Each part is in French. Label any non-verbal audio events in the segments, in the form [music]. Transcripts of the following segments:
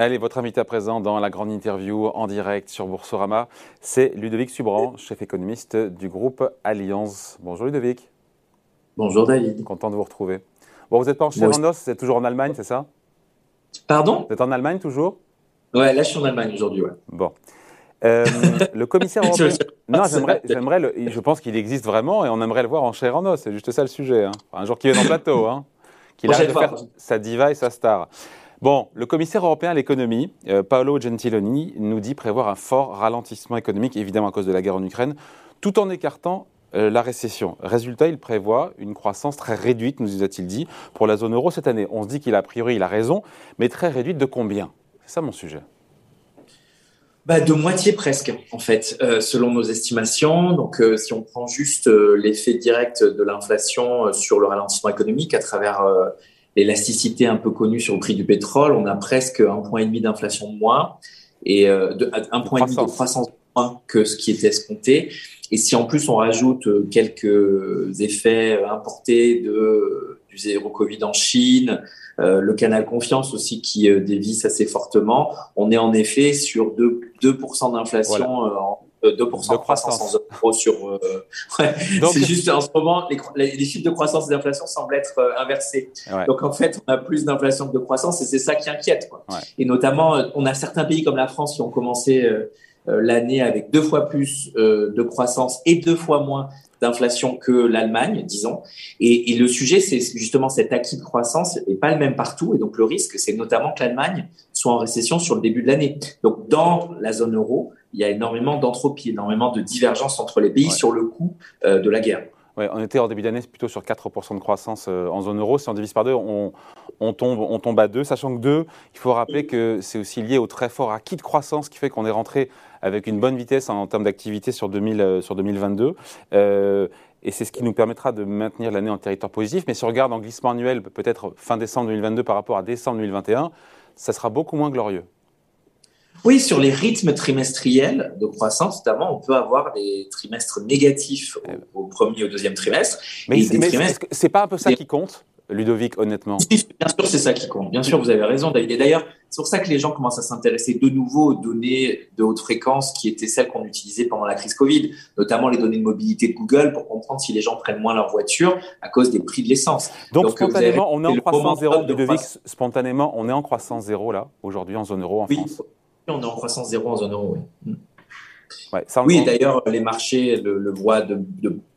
Allez, votre invité à présent dans la grande interview en direct sur Boursorama, c'est Ludovic Subran, chef économiste du groupe Alliance. Bonjour Ludovic. Bonjour David. Content de vous retrouver. Bon, vous n'êtes pas en chair en os, vous êtes toujours en Allemagne, c'est ça? Pardon? Vous êtes en Allemagne toujours? Ouais, là je suis en Allemagne aujourd'hui, ouais. Bon. Euh, le commissaire [laughs] européen. non, j'aimerais, j'aimerais je pense qu'il existe vraiment et on aimerait le voir en chair en os. C'est juste ça le sujet. Hein. Un jour qu'il est en plateau, hein. qu'il arrête de faire sa diva et sa star. Bon, le commissaire européen à l'économie, euh, Paolo Gentiloni, nous dit prévoir un fort ralentissement économique, évidemment à cause de la guerre en Ukraine, tout en écartant euh, la récession. Résultat, il prévoit une croissance très réduite, nous a-t-il dit, pour la zone euro cette année. On se dit qu'il a, priori, il raison, mais très réduite de combien? C'est ça mon sujet bah, de moitié presque, en fait, euh, selon nos estimations. Donc, si on prend juste l'effet direct de l'inflation sur le ralentissement économique à travers l'élasticité un peu connue sur le prix du pétrole, on a presque un point et demi d'inflation de moins et de, un point et demi de croissance de moins que ce qui était escompté. Et si en plus on rajoute quelques effets importés de, du zéro Covid en Chine, euh, le canal confiance aussi qui euh, dévisse assez fortement. On est en effet sur 2%, 2 d'inflation euh, 2% de croissance en euros sur. [laughs] ouais, c'est juste en ce moment, les, les, chiffres de croissance et d'inflation semblent être inversés. Donc en fait, on a plus d'inflation que de croissance et c'est ça qui inquiète. Quoi. Et notamment, on a certains pays comme la France qui ont commencé l'année avec deux fois plus de croissance et deux fois moins d'inflation que l'Allemagne, disons. Et, le sujet, c'est justement cet acquis de croissance n'est pas le même partout. Et donc, le risque, c'est notamment que l'Allemagne soit en récession sur le début de l'année. Donc, dans la zone euro, il y a énormément d'entropie, énormément de divergence entre les pays sur le coût euh, de la guerre. Ouais, on était en début d'année plutôt sur 4% de croissance euh, en zone euro. Si on divise par deux, on, tombe, on tombe à 2, sachant que 2, il faut rappeler que c'est aussi lié au très fort acquis de croissance qui fait qu'on est rentré avec une bonne vitesse en, termes d'activité sur, 2000, euh, sur 2022. Euh, et c'est ce qui nous permettra de maintenir l'année en territoire positif. Mais si on regarde en glissement annuel, peut-être fin décembre 2022 par rapport à décembre 2021, ça sera beaucoup moins glorieux. Oui, sur les rythmes trimestriels de croissance, notamment, on peut avoir des trimestres négatifs au, premier et au deuxième trimestre. Mais, c'est pas un peu ça qui compte Ludovic, honnêtement? Bien sûr, c'est ça qui compte. Bien sûr, vous avez raison, David. Et d'ailleurs, c'est pour ça que les gens commencent à s'intéresser de nouveau aux données de haute fréquence qui étaient celles qu'on utilisait pendant la crise Covid, notamment les données de mobilité de Google pour comprendre si les gens prennent moins leur voiture à cause des prix de l'essence. Donc, spontanément, on est en croissance zéro, Ludovic, spontanément, on est en croissance zéro là, aujourd'hui, en zone euro, en oui, France on est en croissance zéro en zone euro, oui. Mm. oui, d'ailleurs, les marchés le, voient de,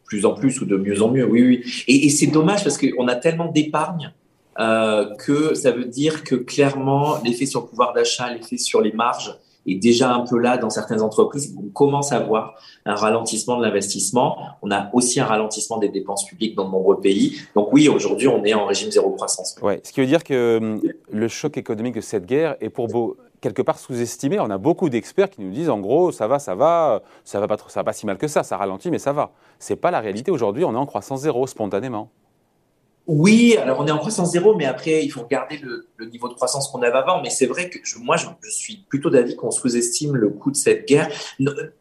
plus en plus ou de mieux en mieux. Oui, oui. Et, c'est dommage parce qu'on a tellement d'épargne euh, que ça veut dire que clairement, l'effet sur le pouvoir d'achat, l'effet sur les marges est déjà un peu là dans certaines entreprises. On commence à voir un ralentissement de l'investissement. On a aussi un ralentissement des dépenses publiques dans de nombreux pays. Donc oui, aujourd'hui, on est en régime zéro croissance. Ouais, ce qui veut dire que hum, le choc économique de cette guerre est pour beau quelque part sous-estimé. On a beaucoup d'experts qui nous disent en gros, ça va, ça va, ça va pas, ça va pas si mal que ça, ça ralentit, mais ça va. C'est pas la réalité aujourd'hui. On est en croissance zéro spontanément. Oui, alors on est en croissance zéro, mais après, il faut regarder le, niveau de croissance qu'on avait avant. Mais c'est vrai que moi, je, suis plutôt d'avis qu'on sous-estime le coût de cette guerre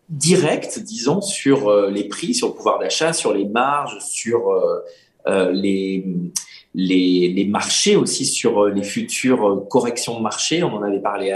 direct, disons, sur euh, les prix, sur le pouvoir d'achat, sur les marges, sur euh, euh, les, les, marchés aussi, sur les futures corrections de marché. On en avait parlé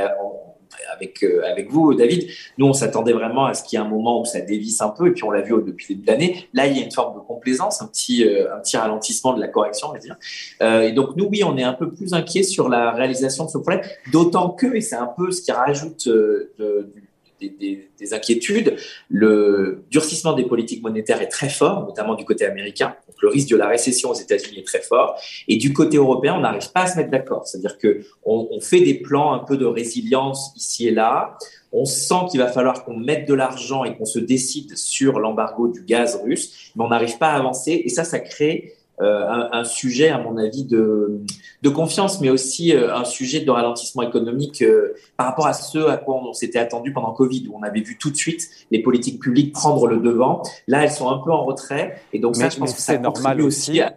avec, euh, avec vous, David. Nous, on s'attendait vraiment à ce qu'il y ait un moment où ça dévisse un peu, et puis on l'a vu depuis le début de l'année. Là, il y a une forme de complaisance, un petit, euh, un petit ralentissement de la correction, on va dire. Euh, et donc, nous, oui, on est un peu plus inquiets sur la réalisation de ce problème, d'autant que, et c'est un peu ce qui rajoute de, des, des, inquiétudes. Le durcissement des politiques monétaires est très fort, notamment du côté américain. Donc, le risque de la récession aux États-Unis est très fort. Et du côté européen, on n'arrive pas à se mettre d'accord. C'est-à-dire que on, fait des plans un peu de résilience ici et là. On sent qu'il va falloir qu'on mette de l'argent et qu'on se décide sur l'embargo du gaz russe, mais on n'arrive pas à avancer. Et ça, ça crée un, un, sujet, à mon avis, de, de confiance, mais aussi euh, un sujet de ralentissement économique euh, par rapport à ce à quoi on, s'était attendu pendant Covid, où on avait vu tout de suite les politiques publiques prendre le devant. Là, elles sont un peu en retrait, et donc ça, je pense que ça normal aussi à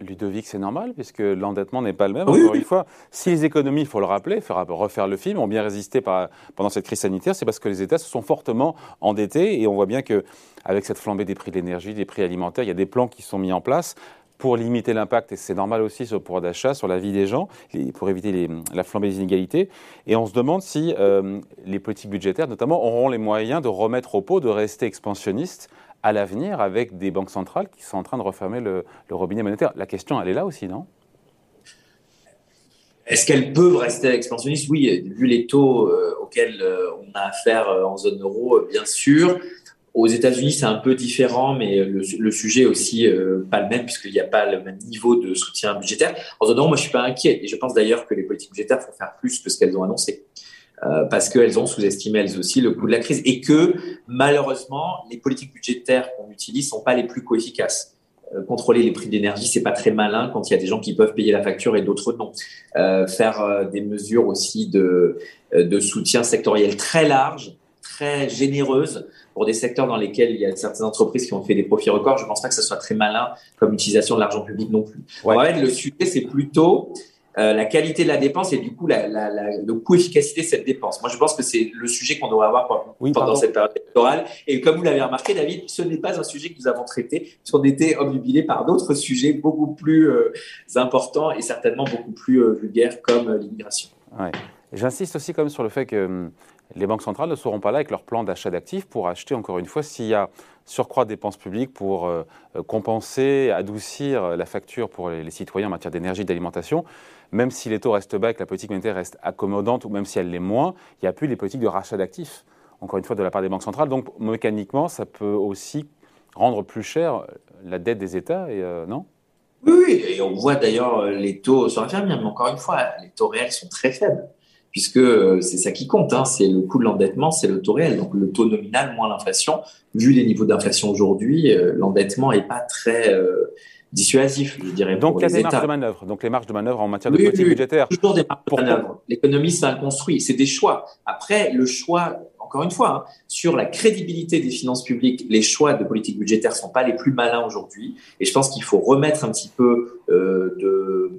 Ludovic, c'est normal, puisque l'endettement n'est pas le même. Encore une fois, si les économies, il faut le rappeler, faut refaire le film, ont bien résisté pendant cette crise sanitaire, c'est parce que les États se sont fortement endettés, et on voit bien que avec cette flambée des prix de l'énergie, des prix alimentaires, il y a des plans qui sont mis en place pour limiter l'impact, et c'est normal aussi sur le pouvoir d'achat, sur la vie des gens, pour éviter la flambée des inégalités. Et on se demande si euh, les politiques budgétaires, notamment, auront les moyens de remettre au pot, de rester expansionnistes à l'avenir avec des banques centrales qui sont en train de refermer le, robinet monétaire. La question, elle est là aussi, non? Est-ce qu'elles peuvent rester expansionnistes Oui, vu les taux euh, auxquels euh, on a affaire en zone euro, bien sûr. Aux États-Unis, c'est un peu différent, mais le, sujet aussi euh, pas le même puisqu'il n'y a pas le même niveau de soutien budgétaire. En donnant, moi, je suis pas inquiet et je pense d'ailleurs que les politiques budgétaires vont faire plus que ce qu'elles ont annoncé. Euh, parce qu'elles ont sous-estimé elles aussi le coût de la crise et que malheureusement les politiques budgétaires qu'on utilise sont pas les plus co-efficaces. Euh, contrôler les prix d'énergie, c'est pas très malin quand il y a des gens qui peuvent payer la facture et d'autres non. Euh, faire euh, des mesures aussi de, de soutien sectoriel très larges, très généreuses, pour des secteurs dans lesquels il y a certaines entreprises qui ont fait des profits records, je ne pense pas que ce soit très malin comme utilisation de l'argent public non plus. Ouais. le sujet, c'est plutôt euh, la qualité de la dépense et du coup la, la, la, le coût efficacité de cette dépense. Moi, je pense que c'est le sujet qu'on devrait avoir pendant, cette période électorale. Et comme vous l'avez remarqué, David, ce n'est pas un sujet que nous avons traité, puisqu'on était obnubilé par d'autres sujets beaucoup plus euh, importants et certainement beaucoup plus euh, vulgaires comme l'immigration. Ouais. J'insiste aussi comme sur le fait que hum, les banques centrales ne seront pas là avec leur plan d'achat d'actifs pour acheter, encore une fois, s'il y a surcroît de dépenses publiques pour compenser, adoucir la facture pour les, citoyens en matière d'énergie et d'alimentation. Même si les taux restent bas et que la politique monétaire reste accommodante, ou même si elle l'est moins, il n'y a plus les politiques de rachat d'actifs, encore une fois, de la part des banques centrales. Donc, mécaniquement, ça peut aussi rendre plus cher la dette des États, et, euh, non? Oui, et on voit d'ailleurs euh, les taux sur l'infirmière, mais encore une fois, les taux réels sont très faibles puisque euh, c'est ça qui compte, hein, c'est le coût de l'endettement, c'est le taux réel, donc le taux nominal moins l'inflation. Vu les niveaux d'inflation aujourd'hui, l'endettement n'est pas très dissuasif, je dirais. Donc il y a des marges de manœuvre, donc les marges de manœuvre en matière de politique budgétaire. Toujours des marges de manœuvre. L'économie, un construit, c'est des choix. Après, le choix, encore une fois, hein, sur la crédibilité des finances publiques, les choix de politique budgétaire sont pas les plus malins aujourd'hui, et je pense qu'il faut remettre un petit peu de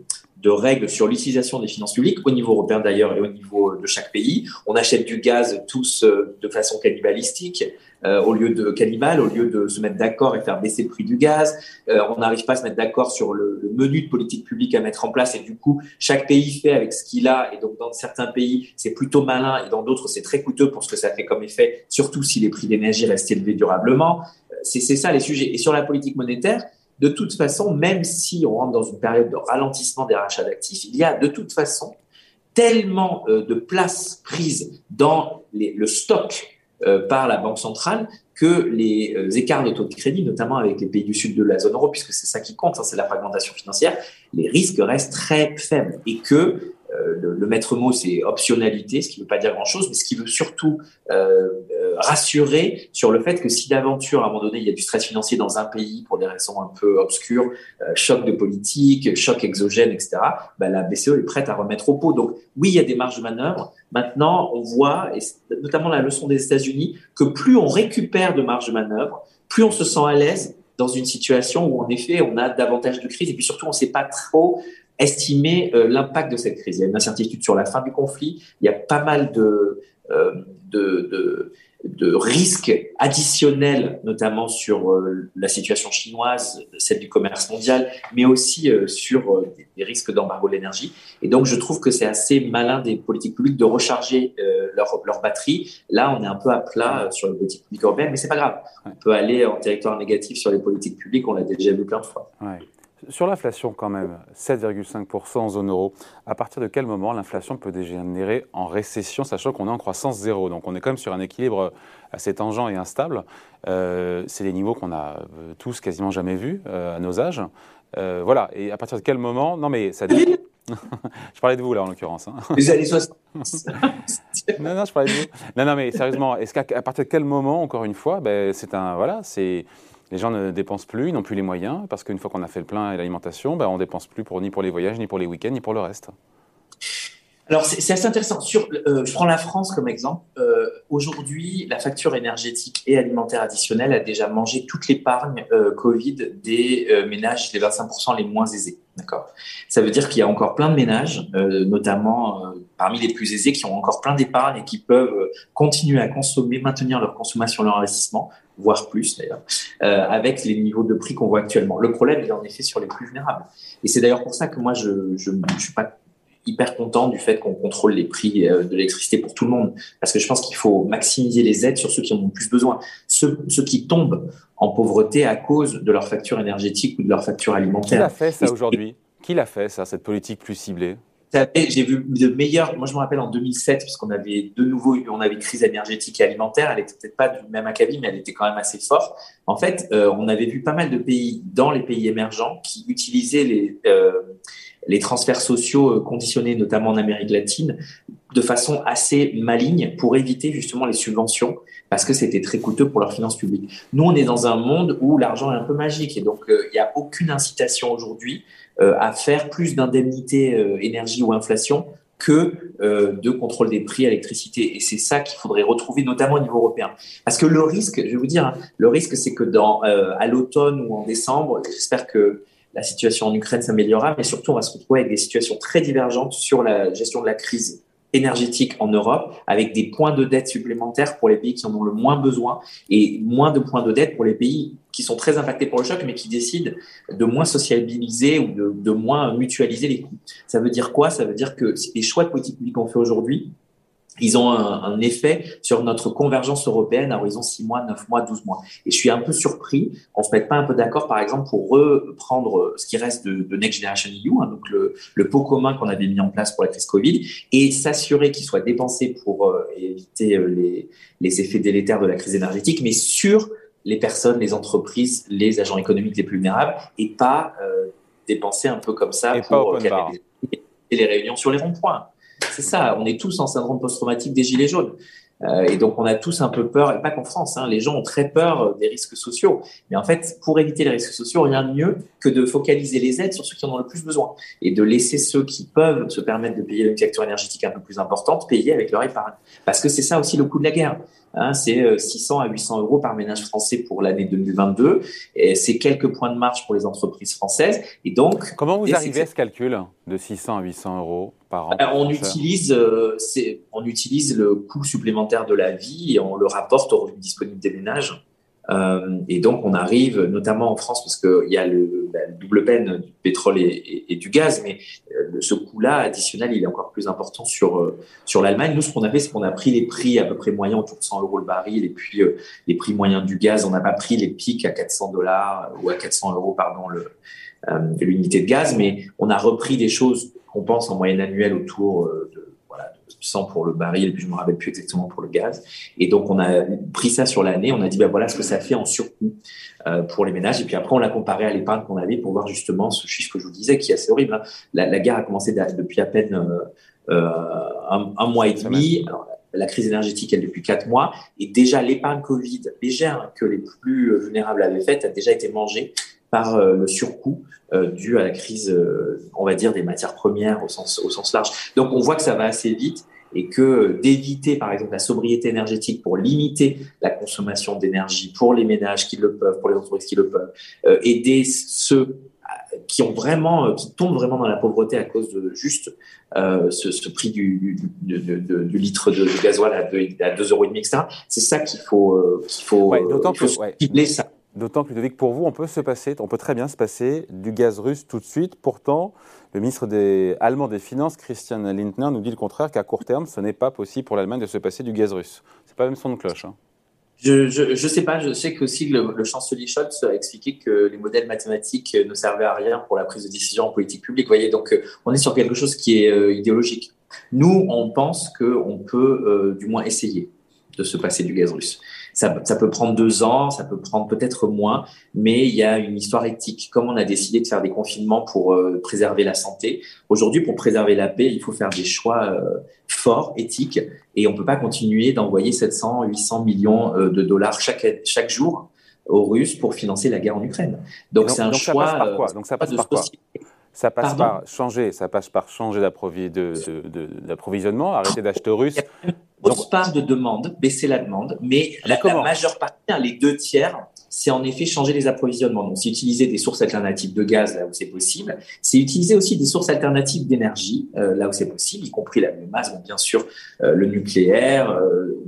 de règles sur l'utilisation des finances publiques, au niveau européen d'ailleurs et au niveau de chaque pays. On achète du gaz tous euh, de façon cannibalistique, euh, au lieu de cannibale, au lieu de se mettre d'accord et faire baisser le prix du gaz. Euh, on n'arrive pas à se mettre d'accord sur le, menu de politique publique à mettre en place et du coup, chaque pays fait avec ce qu'il a. Et donc, dans certains pays, c'est plutôt malin et dans d'autres, c'est très coûteux pour ce que ça fait comme effet, surtout si les prix d'énergie restent élevés durablement. C'est ça les sujets. Et sur la politique monétaire, de toute façon, même si on rentre dans une période de ralentissement des rachats d'actifs, il y a de toute façon tellement euh, de place prise dans le stock euh, par la Banque centrale que les euh, écarts de taux de crédit, notamment avec les pays du sud de la zone euro, puisque c'est ça qui compte, hein, c'est la fragmentation financière, les risques restent très faibles et que le, maître mot, c'est optionnalité, ce qui ne veut pas dire grand-chose, mais ce qui veut surtout euh, euh, rassurer sur le fait que si d'aventure, à un moment donné, il y a du stress financier dans un pays pour des raisons un peu obscures, choc de politique, choc exogène, etc., bah, la BCE est prête à remettre au pot. Donc oui, il y a des marges de manœuvre. Maintenant, on voit, et notamment la leçon des États-Unis, que plus on récupère de marge de manœuvre, plus on se sent à l'aise dans une situation où en effet on a davantage de crise et puis surtout on ne sait pas trop estimer euh, l'impact de cette crise. Il y a une incertitude sur la fin du conflit, il y a pas mal de, euh, de, de, de, risques additionnels, notamment sur euh, la situation chinoise, celle du commerce mondial, mais aussi sur des, risques d'embargo de l'énergie. Et donc, je trouve que c'est assez malin des politiques publiques de recharger leur, leur batterie. Là, on est un peu à plat sur les politiques publiques européennes, mais c'est pas grave. On peut aller en territoire négatif sur les politiques publiques, on l'a déjà vu plein de fois. Ouais. Sur l'inflation, quand même, 7,5% en zone euro. À partir de quel moment l'inflation peut dégénérer en récession, sachant qu'on est en croissance zéro? Donc on est quand même sur un équilibre assez tangent et instable. Euh, c'est des niveaux qu'on a euh, tous quasiment jamais vus euh, à nos âges. voilà. Et à partir de quel moment? Non, mais ça. [laughs] je parlais de vous là en l'occurrence. Hein. Les années 60. [laughs] non, non, je parlais de vous. Non, non, mais sérieusement, est-ce qu'à partir de quel moment, encore une fois, ben, c'est un voilà, c'est les gens ne dépensent plus, ils n'ont plus les moyens, parce qu'une fois qu'on a fait le plein et l'alimentation, ben, on ne dépense plus pour, ni pour les voyages, ni pour les week-ends, ni pour le reste. Alors, c'est assez intéressant. Euh, je prends la France comme exemple. Euh, aujourd'hui, la facture énergétique et alimentaire additionnelle a déjà mangé toute l'épargne euh, Covid des ménages des 25% les moins aisés. D'accord. Ça veut dire qu'il y a encore plein de ménages, euh, notamment euh, parmi les plus aisés, qui ont encore plein d'épargne et qui peuvent euh, continuer à consommer, maintenir leur consommation, leur investissement, voire plus d'ailleurs, avec les niveaux de prix qu'on voit actuellement. Le problème est en effet sur les plus vulnérables. Et c'est d'ailleurs pour ça que moi, je ne suis pas hyper content du fait qu'on contrôle les prix de l'électricité pour tout le monde, parce que je pense qu'il faut maximiser les aides sur ceux qui en ont le plus besoin. Ceux, ceux qui tombent en pauvreté à cause de leur facture énergétique ou de leur facture alimentaire. Qui l'a fait ça aujourd'hui? Qui l'a fait ça, cette politique plus ciblée? J'ai vu de meilleurs. Moi, je me rappelle en 2007, puisqu'on avait de nouveau, on avait une crise énergétique et alimentaire. Elle était peut-être pas du même acabit, mais elle était quand même assez forte. En fait, euh, on avait vu pas mal de pays dans les pays émergents qui utilisaient les euh, les transferts sociaux euh, conditionnés, notamment en Amérique latine, de façon assez maligne pour éviter justement les subventions parce que c'était très coûteux pour leurs finances publiques. Nous, on est dans un monde où l'argent est un peu magique et donc il n'y a aucune incitation aujourd'hui euh, à faire plus d'indemnités euh, énergie ou inflation que euh, de contrôle des prix à l'électricité. Et c'est ça qu'il faudrait retrouver, notamment au niveau européen. Parce que le risque, je vais vous dire, hein, le risque, c'est que dans à l'automne ou en décembre, j'espère que la situation en Ukraine s'améliorera, mais surtout, on va se retrouver avec des situations très divergentes sur la gestion de la crise énergétique en Europe, avec des points de dette supplémentaires pour les pays qui en ont le moins besoin et moins de points de dette pour les pays qui sont très impactés par le choc, mais qui décident de moins sociabiliser ou de, de moins mutualiser les coûts. Ça veut dire quoi? Ça veut dire que les choix de politique publique qu'on fait aujourd'hui, ils ont un, effet sur notre convergence européenne à horizon 6 mois, 9 mois, 12 mois. Et je suis un peu surpris qu'on se mette pas un peu d'accord, par exemple, pour reprendre ce qui reste de, Next Generation EU, hein, donc le, le, pot commun qu'on avait mis en place pour la crise Covid, et s'assurer qu'il soit dépensé pour euh, éviter euh, les, les effets délétères de la crise énergétique, mais sur les personnes, les entreprises, les agents économiques les plus vulnérables, et pas euh, dépenser un peu comme ça pour les réunions sur les ronds-points. C'est ça, on est tous en syndrome post-traumatique des gilets jaunes. Euh, et donc, on a tous un peu peur, et pas qu'en France, hein, les gens ont très peur euh, des risques sociaux. Mais en fait, pour éviter les risques sociaux, rien de mieux que de focaliser les aides sur ceux qui en ont le plus besoin et de laisser ceux qui peuvent se permettre de payer une facture énergétique un peu plus importante payer avec leur épargne. Parce que c'est ça aussi le coût de la guerre. Hein, c'est 600 euh, à 800 euros par ménage français pour l'année 2022. Et c'est quelques points de marge pour les entreprises françaises. Et donc, comment vous arrivez à ce calcul de 600 à 800 euros par an? On utilise, euh, on utilise le coût supplémentaire de la vie et on le rapporte au revenu disponible des ménages. Euh, et donc, on arrive, notamment en France, parce qu'il y a le, bah, double peine du pétrole et, du gaz, mais euh, ce coût-là additionnel, il est encore plus important sur, euh, sur l'Allemagne. Nous, ce qu'on a fait, c'est qu'on a pris les prix à peu près moyens autour de 100 euros le baril, et puis les prix moyens du gaz, on n'a pas pris les pics à 400 dollars ou à 400 euros, pardon, l'unité de gaz, mais on a repris des choses qu'on pense en moyenne annuelle autour 100 pour le baril, et puis je me rappelle plus exactement pour le gaz. Et donc, on a pris ça sur l'année, on a dit, ben voilà ce que ça fait en surcoût euh, pour les ménages. Et puis après, on l'a comparé à l'épargne qu'on avait pour voir justement ce chiffre que je vous disais, qui est assez horrible. Hein. La, guerre a commencé depuis à peine euh, euh, un, mois et demi. la crise énergétique, elle, depuis quatre mois. Et déjà, l'épargne Covid légère que les plus vulnérables avaient faite a déjà été mangée par le surcoût euh, dû à la crise, euh, on va dire, des matières premières au sens, au sens large. Donc on voit que ça va assez vite et que d'éviter par exemple la sobriété énergétique pour limiter la consommation d'énergie pour les ménages qui le peuvent, pour les entreprises qui le peuvent, euh, aider ceux qui ont vraiment, qui tombent vraiment dans la pauvreté à cause de juste ce, prix du, du, du, litre de, gasoil à 2,5 à 2 euros, etc. C'est ça qu'il faut, qu'il faut, ouais, d'autant que, ouais. ça. D'autant que Ludovic, pour vous, on peut se passer, on peut très bien se passer du gaz russe tout de suite. Pourtant, le ministre allemand des Finances, Christian Lindner, nous dit le contraire, qu'à court terme, ce n'est pas possible pour l'Allemagne de se passer du gaz russe. C'est pas même son de cloche. Hein. Je ne sais pas, je sais qu'aussi le, le chancelier Scholz a expliqué que les modèles mathématiques ne servaient à rien pour la prise de décision en politique publique. Vous voyez, donc on est sur quelque chose qui est euh, idéologique. Nous, on pense qu'on peut euh, du moins essayer de se passer du gaz russe. Ça, ça, peut prendre deux ans, ça peut prendre peut-être moins, mais il y a une histoire éthique. Comme on a décidé de faire des confinements pour euh, préserver la santé, aujourd'hui, pour préserver la paix, il faut faire des choix euh, forts, éthiques, et on peut pas continuer d'envoyer 700, 800 millions euh, de dollars chaque, chaque jour aux Russes pour financer la guerre en Ukraine. Donc c'est un choix. Ça passe par quoi? Donc ça passe par quoi? ça passe par changer, ça passe par changer d'approvisionnement, arrêter d'acheter russe, grosse part de demande, baisser la demande, mais la, majeure partie, hein, les deux tiers, c'est en effet changer les approvisionnements. Donc, c'est utiliser des sources alternatives de gaz là où c'est possible. C'est utiliser aussi des sources alternatives d'énergie euh, là où c'est possible, y compris la biomasse, bon, bien sûr, euh, le nucléaire, euh,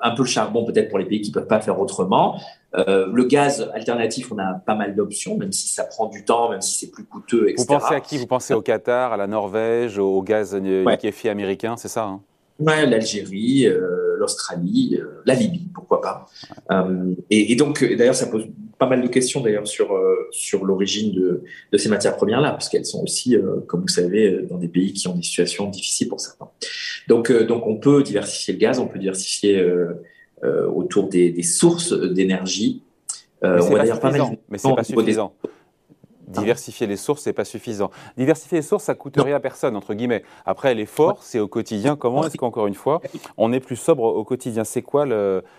un peu le charbon peut-être pour les pays qui peuvent pas faire autrement. le gaz alternatif, on a pas mal d'options, même si ça prend du temps, même si c'est plus coûteux, etc. Vous pensez à qui? Vous pensez au Qatar, à la Norvège, au gaz liquéfié américain, c'est ça hein? Ouais, l'Algérie, euh, l'Australie, euh, la Libye, pourquoi pas. Euh, et, et, donc, d'ailleurs, ça pose pas mal de questions d'ailleurs sur sur l'origine de, de ces matières premières là, parce qu'elles sont aussi, comme vous savez, dans des pays qui ont des situations difficiles pour certains. Donc, donc, on peut diversifier le gaz, on peut diversifier autour des, des sources d'énergie. Mais c'est pas, suffisant. Mais c'est pas suffisant. Diversifier les sources, c'est pas suffisant. Diversifier les sources, ça coûte rien à personne, entre guillemets. Après, l'effort, c'est au quotidien. Comment est-ce qu'encore une fois, on est plus sobre au quotidien? C'est quoi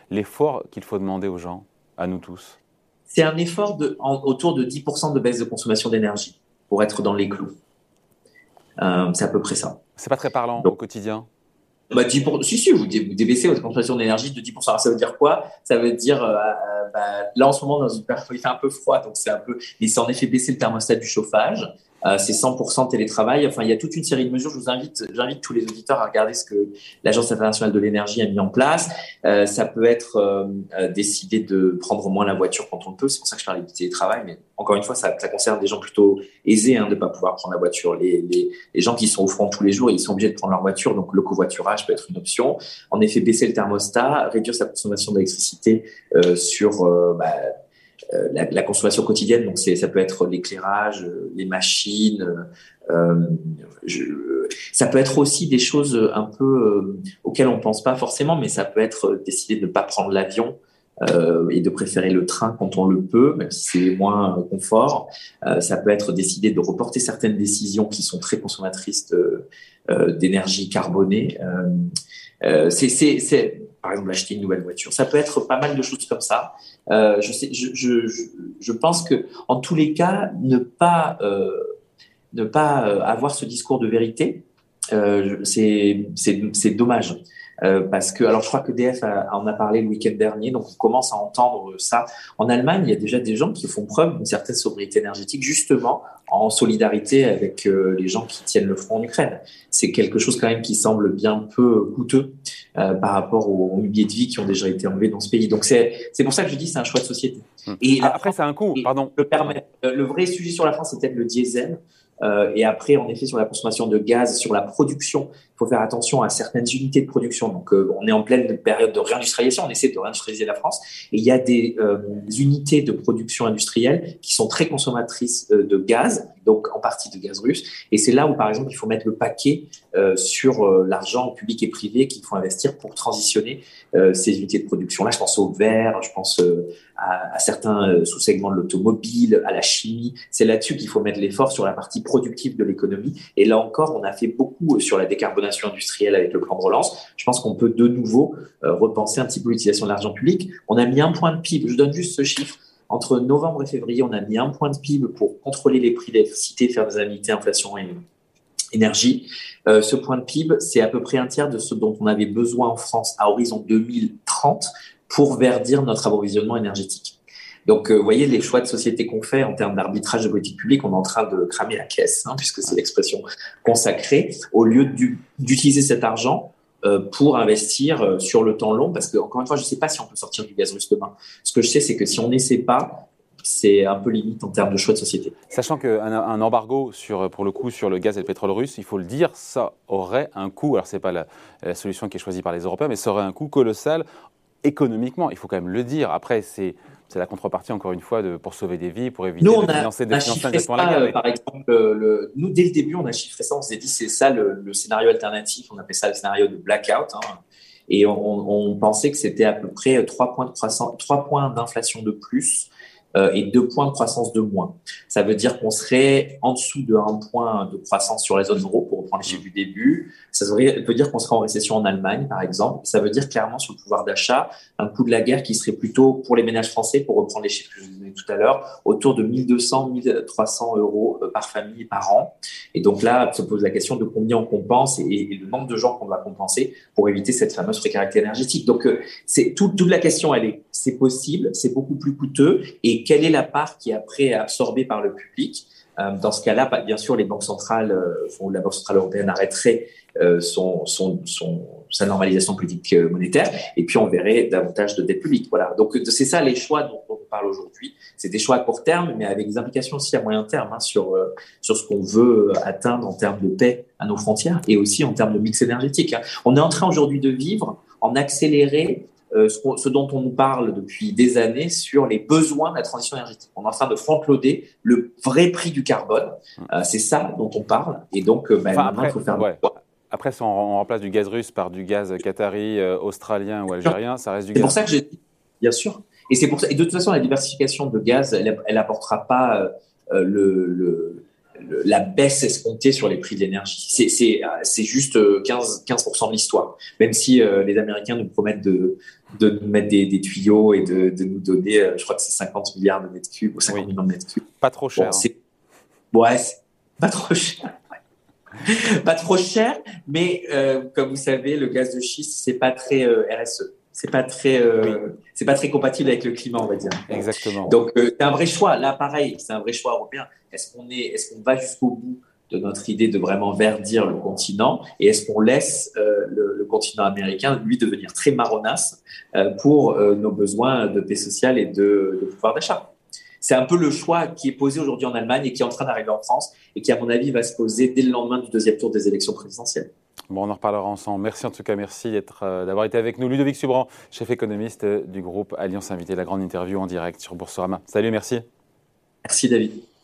l'effort qu'il faut demander aux gens, à nous tous? C'est un effort de, autour de 10% de baisse de consommation d'énergie pour être dans les clous. Euh, c'est à peu près ça. C'est pas très parlant au quotidien? Bah, 10%, si, si, vous, vous débaissez votre consommation d'énergie de 10%. Alors, ça veut dire quoi? Ça veut dire, euh, euh, bah, là, en ce moment, dans une période, il fait un peu froid, donc c'est un peu, mais c'est en effet baisser le thermostat du chauffage. Euh, c'est 100% télétravail. Enfin, il y a toute une série de mesures. Je vous invite, j'invite tous les auditeurs à regarder ce que l'Agence internationale de l'énergie a mis en place. Euh, ça peut être euh, euh, décider de prendre moins la voiture quand on le peut. C'est pour ça que je parle du télétravail. Mais encore une fois, ça, ça concerne des gens plutôt aisés hein, de ne pas pouvoir prendre la voiture. Les, les, les, gens qui sont au front tous les jours, ils sont obligés de prendre leur voiture. Donc, le covoiturage peut être une option. En effet, baisser le thermostat, réduire sa consommation d'électricité sur bah, euh, la, la, consommation quotidienne, donc ça peut être l'éclairage, euh, les machines. Euh, je, ça peut être aussi des choses un peu auxquelles on pense pas forcément, mais ça peut être décider de ne pas prendre l'avion. Euh, et de préférer le train quand on le peut, même si c'est moins confort. Euh, ça peut être décider de reporter certaines décisions qui sont très consommatrices d'énergie carbonée. c'est, par exemple acheter une nouvelle voiture. Ça peut être pas mal de choses comme ça. Euh, je, pense que en tous les cas, ne pas euh, ne pas euh, avoir ce discours de vérité, euh, c'est dommage. Euh, parce que, alors je crois que DF en a parlé le week-end dernier, donc on commence à entendre ça. En Allemagne, il y a déjà des gens qui font preuve d'une certaine sobriété énergétique, justement en solidarité avec euh, les gens qui tiennent le front en Ukraine. C'est quelque chose quand même qui semble bien peu coûteux euh, par rapport aux, milliers de vies qui ont déjà été enlevées dans ce pays. Donc c'est pour ça que je dis c'est un choix de société. Hum. Et après, c'est un coût, pardon. Le, permet. le vrai sujet sur la France, c'est peut-être le diesel. Euh, et après, en effet, sur la consommation de gaz, sur la production, il faut faire attention à certaines unités de production. Donc, euh, on est en pleine période de réindustrialisation. On essaie de réindustrialiser la France. Et il y a des euh, unités de production industrielle qui sont très consommatrices de gaz, donc en partie de gaz russe. Et c'est là où, par exemple, il faut mettre le paquet sur l'argent public et privé qu'il faut investir pour transitionner ces unités de production. Là, je pense au verre, je pense à, certains sous-segments de l'automobile, à la chimie. C'est là-dessus qu'il faut mettre l'effort sur la partie productive de l'économie. Et là encore, on a fait beaucoup sur la décarbonation industrielle avec le plan de relance, je pense qu'on peut de nouveau euh, repenser un petit peu l'utilisation de l'argent public. On a mis un point de PIB, je donne juste ce chiffre, entre novembre et février, on a mis un point de PIB pour contrôler les prix d'électricité, faire des indemnités inflation et énergie. Euh, ce point de PIB, c'est à peu près un tiers de ce dont on avait besoin en France à horizon 2030 pour verdir notre approvisionnement énergétique. Donc, euh, vous voyez, les choix de société qu'on fait en termes d'arbitrage de politique publique, on est en train de cramer la caisse, hein, puisque c'est l'expression consacrée, au lieu d'utiliser cet argent euh, pour investir euh, sur le temps long, parce que encore une fois, je ne sais pas si on peut sortir du gaz russe demain. Ce que je sais, c'est que si on n'essaie pas, c'est un peu limite en termes de choix de société. Sachant qu'un un embargo sur, pour le coup sur le gaz et le pétrole russe, il faut le dire, ça aurait un coût. Alors c'est pas la, la, solution qui est choisie par les Européens, mais ça aurait un coût colossal économiquement. Il faut quand même le dire. Après, c'est c'est la contrepartie, encore une fois, de, pour sauver des vies, pour éviter de financer, des financer la guerre. Par exemple, le, nous, dès le début, on a chiffré ça, on s'est dit, c'est ça le, scénario alternatif, on appelait ça le scénario de blackout. Hein, et on, on, pensait que c'était à peu près 3 points, de 3 points d'inflation de plus euh, et 2 points de croissance de moins. Ça veut dire qu'on serait en dessous de 1 point de croissance sur la zone euro, pour reprendre les chiffres du début. Ça veut dire qu'on serait en récession en Allemagne, par exemple. Ça veut dire clairement sur le pouvoir d'achat, un coût de la guerre qui serait plutôt pour les ménages français, pour reprendre les chiffres que je vous donnais tout à l'heure, autour de 1200, 1300 euros euh, par famille et par an. Et donc là, se pose la question de combien on compense et, le nombre de gens qu'on doit compenser pour éviter cette fameuse précarité énergétique. Donc, euh, c'est toute la question, elle est c'est possible, c'est beaucoup plus coûteux. Et quelle est la part qui est après absorbée par le public? Euh, dans ce cas-là, bien sûr, les banques centrales, euh, la Banque centrale européenne arrêterait euh, son, sa normalisation politique monétaire, et puis on verrait davantage de dette publique. Voilà. Donc c'est ça les choix dont, on parle aujourd'hui. C'est des choix à court terme, mais avec des implications aussi à moyen terme hein, sur sur ce qu'on veut atteindre en termes de paix à nos frontières et aussi en termes de mix énergétique. Hein. On est en train aujourd'hui de vivre en accéléré ce, dont on nous parle depuis des années sur les besoins de la transition énergétique. On est en train de front-loader le vrai prix du carbone. Euh, c'est ça dont on parle. Et donc, euh, après, il faut faire Après, si on remplace du gaz russe par du gaz qatari, australien ou algérien, ça reste du gaz. C'est pour ça que j'ai dit, bien sûr. Et c'est pour ça. Et de toute façon, la diversification de gaz, elle, n'apportera pas le la baisse escomptée sur les prix de l'énergie. C'est juste 15, 15 de l'histoire. Même si euh, les Américains nous promettent de, de nous mettre des, tuyaux et de, de, nous donner, euh, je crois que c'est 50 milliards de mètres cubes ou 50 millions de mètres cubes. Pas trop cher. Bon, ouais, pas trop cher. [laughs] pas trop cher, mais euh, comme vous savez, le gaz de schiste, c'est pas très RSE c'est pas très c'est pas très compatible avec le climat on va dire. Exactement. Donc c'est un vrai choix. Là pareil c'est un vrai choix européen. Est-ce qu'on est, est-ce qu'on va jusqu'au bout de notre idée de vraiment verdir le continent et est-ce qu'on laisse euh, le, continent américain lui devenir très marronasse euh, pour euh, nos besoins de paix sociale et de, de pouvoir d'achat? C'est un peu le choix qui est posé aujourd'hui en Allemagne et qui est en train d'arriver en France et qui à mon avis va se poser dès le lendemain du deuxième tour des élections présidentielles. Bon, on en reparlera ensemble. Merci en tout cas, merci d'avoir été avec nous. Ludovic Subran, chef économiste du groupe Alliance Invité, la grande interview en direct sur Boursorama. Salut, merci. Merci David.